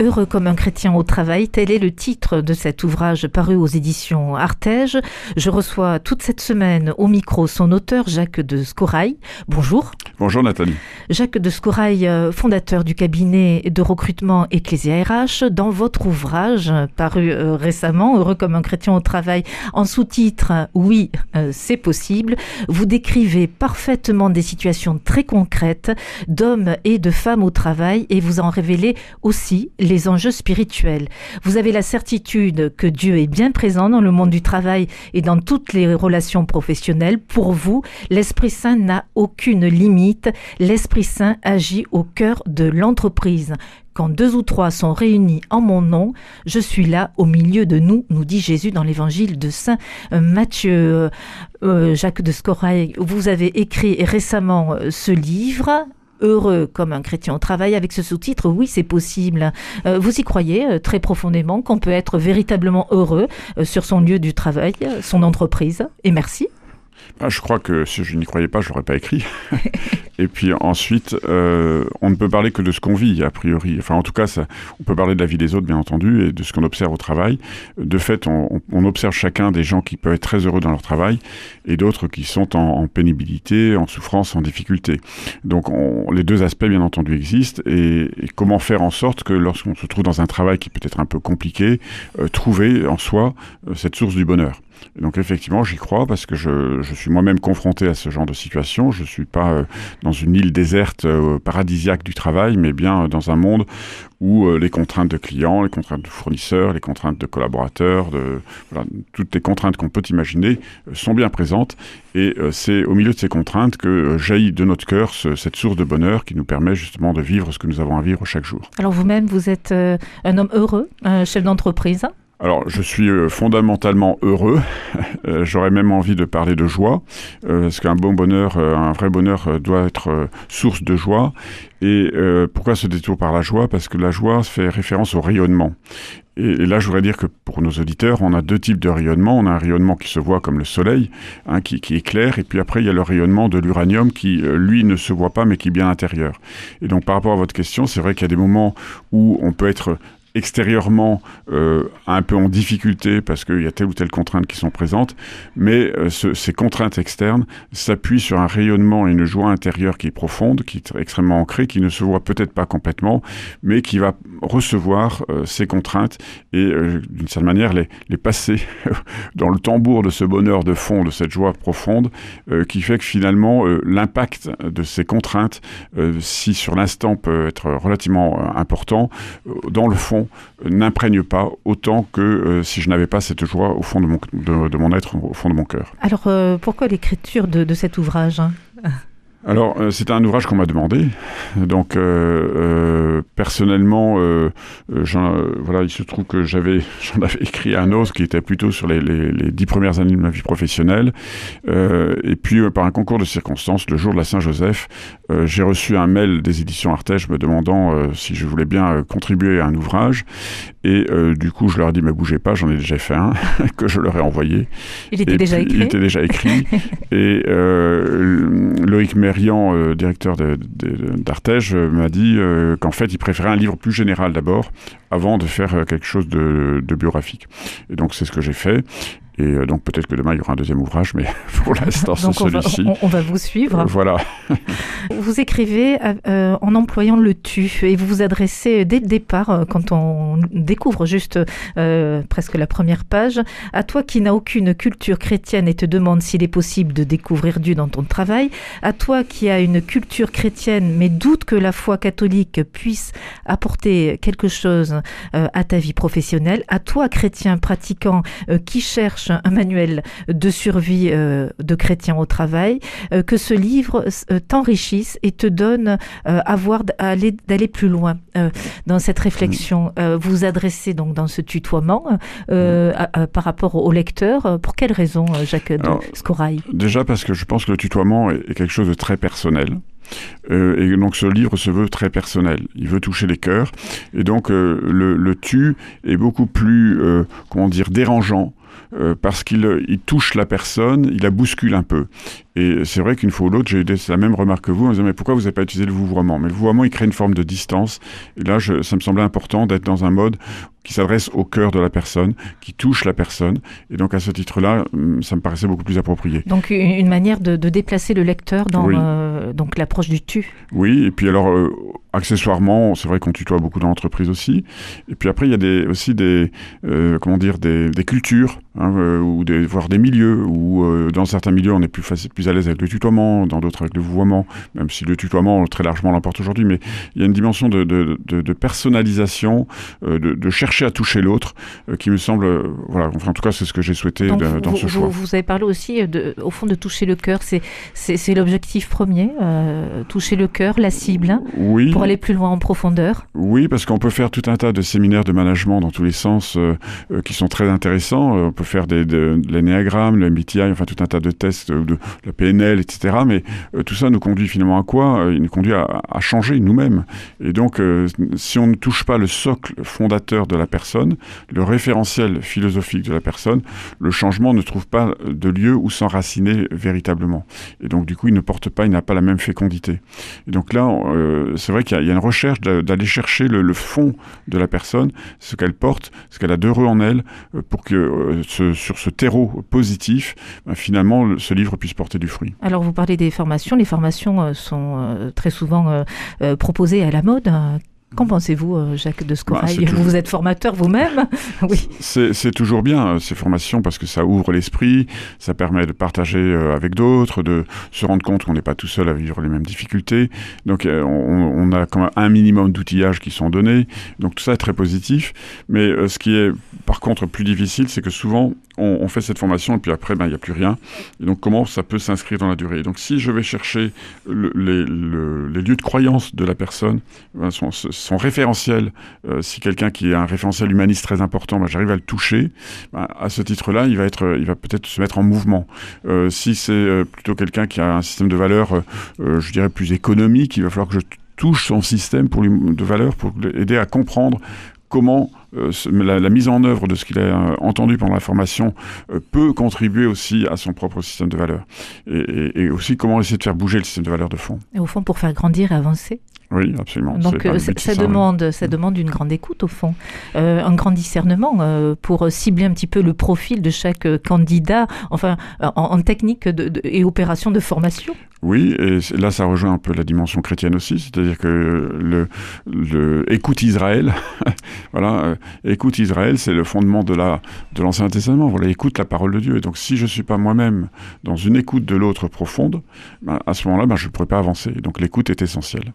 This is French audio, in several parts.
Heureux comme un chrétien au travail, tel est le titre de cet ouvrage paru aux éditions Artege. Je reçois toute cette semaine au micro son auteur Jacques de Scorail. Bonjour. Bonjour Nathalie. Jacques de Scorail, euh, fondateur du cabinet de recrutement Ecclesia RH, dans votre ouvrage paru euh, récemment, Heureux comme un chrétien au travail, en sous-titre Oui, euh, c'est possible, vous décrivez parfaitement des situations très concrètes d'hommes et de femmes au travail et vous en révélez aussi les enjeux spirituels. Vous avez la certitude que Dieu est bien présent dans le monde du travail et dans toutes les relations professionnelles. Pour vous, l'Esprit Saint n'a aucune limite. L'Esprit Saint agit au cœur de l'entreprise. Quand deux ou trois sont réunis en mon nom, je suis là au milieu de nous, nous dit Jésus dans l'évangile de Saint Matthieu. Euh, euh, Jacques de Scorail, vous avez écrit récemment euh, ce livre heureux comme un chrétien au travail avec ce sous-titre Oui, c'est possible. Euh, vous y croyez euh, très profondément qu'on peut être véritablement heureux euh, sur son lieu du travail, son entreprise Et merci. Ah, je crois que si je n'y croyais pas, je l'aurais pas écrit. Et puis ensuite, euh, on ne peut parler que de ce qu'on vit, a priori. Enfin, en tout cas, on peut parler de la vie des autres, bien entendu, et de ce qu'on observe au travail. De fait, on, observe chacun des gens qui peuvent être très heureux dans leur travail et d'autres qui sont en, pénibilité, en souffrance, en difficulté. Donc, on, les deux aspects, bien entendu, existent. Et, et comment faire en sorte que lorsqu'on se trouve dans un travail qui peut être un peu compliqué, euh, trouver en soi euh, cette source du bonheur? Donc effectivement, j'y crois parce que je, suis moi-même confronté à ce genre de situation. Je suis pas euh, dans une île déserte euh, paradisiaque du travail, mais bien euh, dans un monde où les contraintes de clients, les contraintes de fournisseurs, les contraintes de collaborateurs, toutes les contraintes qu'on peut imaginer sont bien présentes. Et c'est au milieu de ces contraintes que jaillit de notre cœur ce, cette source de bonheur qui nous permet justement de vivre ce que nous avons à vivre chaque jour. Alors vous-même, vous êtes un homme heureux, un chef d'entreprise alors, je suis euh, fondamentalement heureux. Euh, j'aurais même envie de parler de joie, euh, parce qu'un bon bonheur, un vrai bonheur doit être source de joie. Et pourquoi ce détour par la joie? Parce que la joie fait référence au rayonnement. Et, là, je voudrais dire que pour nos auditeurs, on a deux types de rayonnement. On a un rayonnement qui se voit comme le soleil, hein, qui, qui éclaire, et puis après, il y a le rayonnement de l'uranium qui, lui, ne se voit pas, mais qui est bien intérieur. Et donc, par rapport à votre question, c'est vrai qu'il y a des moments où on peut être extérieurement euh, un peu en difficulté parce qu'il y a telle ou telle contrainte qui sont présentes, mais euh, ce, ces contraintes externes s'appuient sur un rayonnement et une joie intérieure qui est profonde, qui est extrêmement ancrée, qui ne se voit peut-être pas complètement, mais qui va recevoir euh, ces contraintes et d'une certaine manière les, les passer dans le tambour de ce bonheur de fond, de cette joie profonde, qui fait que finalement l'impact de ces contraintes, si sur l'instant peut être relativement important, dans le fond n'imprègne pas autant que euh, si je n'avais pas cette joie au fond de mon, de, mon être, au fond de mon cœur. Alors euh, pourquoi l'écriture de, de, cet ouvrage hein? Alors, euh, c'est un ouvrage qu'on m'a demandé. Donc, euh, euh, personnellement, euh, voilà, il se trouve que j'avais, j'en avais écrit un autre qui était plutôt sur les, les, les dix premières années de ma vie professionnelle. et puis, par un concours de circonstances, le jour de la Saint-Joseph, j'ai reçu un mail des éditions Artege me demandant si je voulais bien contribuer à un ouvrage. Et du coup, je leur ai dit, mais bougez pas, j'en ai déjà fait un, que je leur ai envoyé. Il était et déjà puis, écrit. Il était déjà écrit. et Loïc Mérian, euh, directeur d'Artege, euh, m'a dit euh, qu'en fait, il préférait un livre plus général d'abord, avant de faire euh, quelque chose de biographique. Et donc, c'est ce que j'ai fait. Et euh, donc peut-être que demain il y aura un deuxième ouvrage, mais pour l'instant c'est celui-ci. On, on, va vous suivre. Euh, voilà. vous écrivez euh, en employant le tu et vous vous adressez dès le départ, quand on découvre juste euh, presque la première page, à toi qui n'as aucune culture chrétienne et te demande s'il est possible de découvrir Dieu dans ton travail, à toi qui as une culture chrétienne mais doute que la foi catholique puisse apporter quelque chose à ta vie professionnelle, à toi chrétien pratiquant qui cherche un manuel de survie euh, de chrétiens au travail, euh, que ce livre euh, t'enrichisse et te donne à voir d'aller plus loin dans cette réflexion. vous vous adressez donc dans ce tutoiement à, à, par rapport au lecteur. Pour quelle raison, Jacques de Scorail? Déjà parce que je pense que le tutoiement est, quelque chose de très personnel. et donc ce livre se veut très personnel. Il veut toucher les cœurs. Et donc le, le tu est beaucoup plus, comment dire, dérangeant euh, parce qu'il il touche la personne, il la bouscule un peu. Et c'est vrai qu'une fois ou l'autre, j'ai eu la même remarque que vous en disant mais pourquoi vous n'avez pas utilisé le vouvoiement Mais le vouvoiement, il crée une forme de distance. Et là, je, ça me semblait important d'être dans un mode qui s'adresse au cœur de la personne, qui touche la personne. Et donc à ce titre-là, hum, ça me paraissait beaucoup plus approprié. Donc une manière de, déplacer le lecteur dans euh, donc l'approche du tu. Oui, et puis alors euh, accessoirement, c'est vrai qu'on tutoie beaucoup dans l'entreprise aussi. Et puis après, il y a des, aussi des comment dire des, des cultures Hein, euh, ou des, voire des milieux où euh, dans certains milieux on est plus, facile, plus à l'aise avec le tutoiement, dans d'autres avec le vouvoiement, même si le tutoiement très largement l'emporte aujourd'hui, mais il y a une dimension de, de, de, personnalisation, euh, de, chercher à toucher l'autre, qui me semble, voilà, enfin en tout cas c'est ce que j'ai souhaité dans ce choix. Vous, avez parlé aussi au fond de toucher le cœur, c'est l'objectif premier, toucher le cœur, la cible, hein, oui. pour aller plus loin en profondeur. Oui, parce qu'on peut faire tout un tas de séminaires de management dans tous les sens qui sont très intéressants. On peut faire des, de, l'énéagramme, le MBTI, enfin tout un tas de tests de, la PNL, etc. Mais euh, tout ça nous conduit finalement à quoi? Euh, Il nous conduit à, changer nous-mêmes. Et donc, euh, si on ne touche pas le socle fondateur de la personne, le référentiel philosophique de la personne, le changement ne trouve pas de lieu où s'enraciner véritablement. Et donc, du coup, il ne porte pas, il n'a pas la même fécondité. Et donc là, c'est vrai qu'il y, a une recherche d'aller chercher le, fond de la personne, ce qu'elle porte, ce qu'elle a d'heureux en elle, pour que sur ce terreau positif, ben, finalement, ce livre puisse porter du fruit. Alors, vous parlez des formations. Les formations euh, sont euh, très souvent euh, proposées à la mode. Qu'en pensez-vous, euh, Jacques de Scorail bah, Vous êtes formateur vous-même Oui. C'est toujours bien, euh, ces formations, parce que ça ouvre l'esprit, ça permet de partager euh, avec d'autres, de se rendre compte qu'on n'est pas tout seul à vivre les mêmes difficultés. Donc, on, a quand même un minimum d'outillages qui sont donnés. Donc, tout ça est très positif. Mais ce qui est, par contre, plus difficile, c'est que souvent, on, fait cette formation et puis après, ben, il n'y a plus rien. Et donc, comment ça peut s'inscrire dans la durée? Donc, si je vais chercher les, lieux de croyance de la personne, ben, son, référentiel, euh, si quelqu'un qui a un référentiel humaniste très important, ben, j'arrive à le toucher, à ce titre-là, il va être, il va peut-être se mettre en mouvement. Euh, si c'est euh, plutôt quelqu'un qui a un système de valeurs, je dirais plus économique, il va falloir que je touche son système pour lui, de valeurs pour l'aider à comprendre comment euh, la, mise en œuvre de ce qu'il a euh, entendu pendant la formation euh, peut contribuer aussi à son propre système de valeurs. Et, aussi comment essayer de faire bouger le système de valeurs de fond. Et au fond, pour faire grandir et avancer oui, absolument. Donc ça, demande, ça demande une grande écoute au fond, un grand discernement pour cibler un petit peu le profil de chaque candidat, enfin en, technique et opération de formation. Oui, et là ça rejoint un peu la dimension chrétienne aussi, c'est-à-dire que le, le écoute Israël, voilà, écoute Israël, c'est le fondement de la de l'Ancien Testament. Voilà, écoute la parole de Dieu. Et donc, si je suis pas moi-même dans une écoute de l'autre profonde, ben, à ce moment-là, ben, je ne pourrais pas avancer. Donc, l'écoute est essentielle.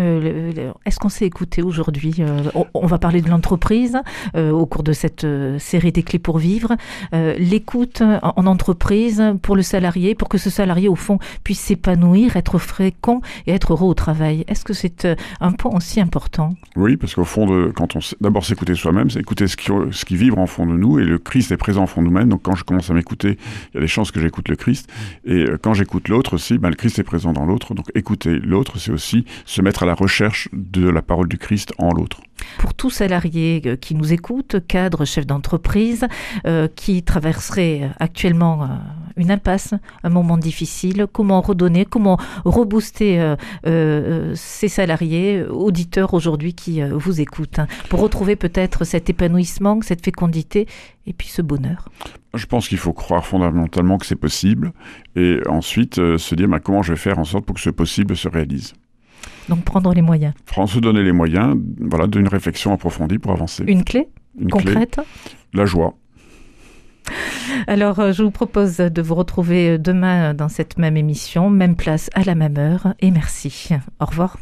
Euh, est-ce qu'on s'est écouté aujourd'hui euh, on, va parler de l'entreprise euh, au cours de cette série des clés pour vivre. L'écoute en, entreprise pour le salarié, pour que ce salarié au fond puisse s'épanouir, être fréquent et être heureux au travail. Est-ce que c'est un point aussi important? Oui, parce qu'au fond, quand on d'abord s'écouter soi-même, c'est écouter ce qui, ce qui vibre en fond de nous et le Christ est présent en fond de nous-mêmes. Donc quand je commence à m'écouter, il y a des chances que j'écoute le Christ et quand j'écoute l'autre aussi, ben, le Christ est présent dans l'autre. Donc écouter l'autre, c'est aussi se mettre à la recherche de la parole du Christ en l'autre. Pour tout salarié euh, qui nous écoute, cadre, chef d'entreprise, euh, qui traverserait actuellement euh, une impasse, un moment difficile, comment redonner, comment rebooster ces salariés, auditeurs aujourd'hui qui vous écoutent, hein, pour retrouver peut-être cet épanouissement, cette fécondité et puis ce bonheur Je pense qu'il faut croire fondamentalement que c'est possible et ensuite se dire bah, comment je vais faire en sorte pour que ce possible se réalise. Donc prendre les moyens. Se donner les moyens voilà, d'une réflexion approfondie pour avancer. Une clé concrète La joie. Alors, euh, je vous propose de vous retrouver demain dans cette même émission, même place à la même heure. Et merci. Au revoir.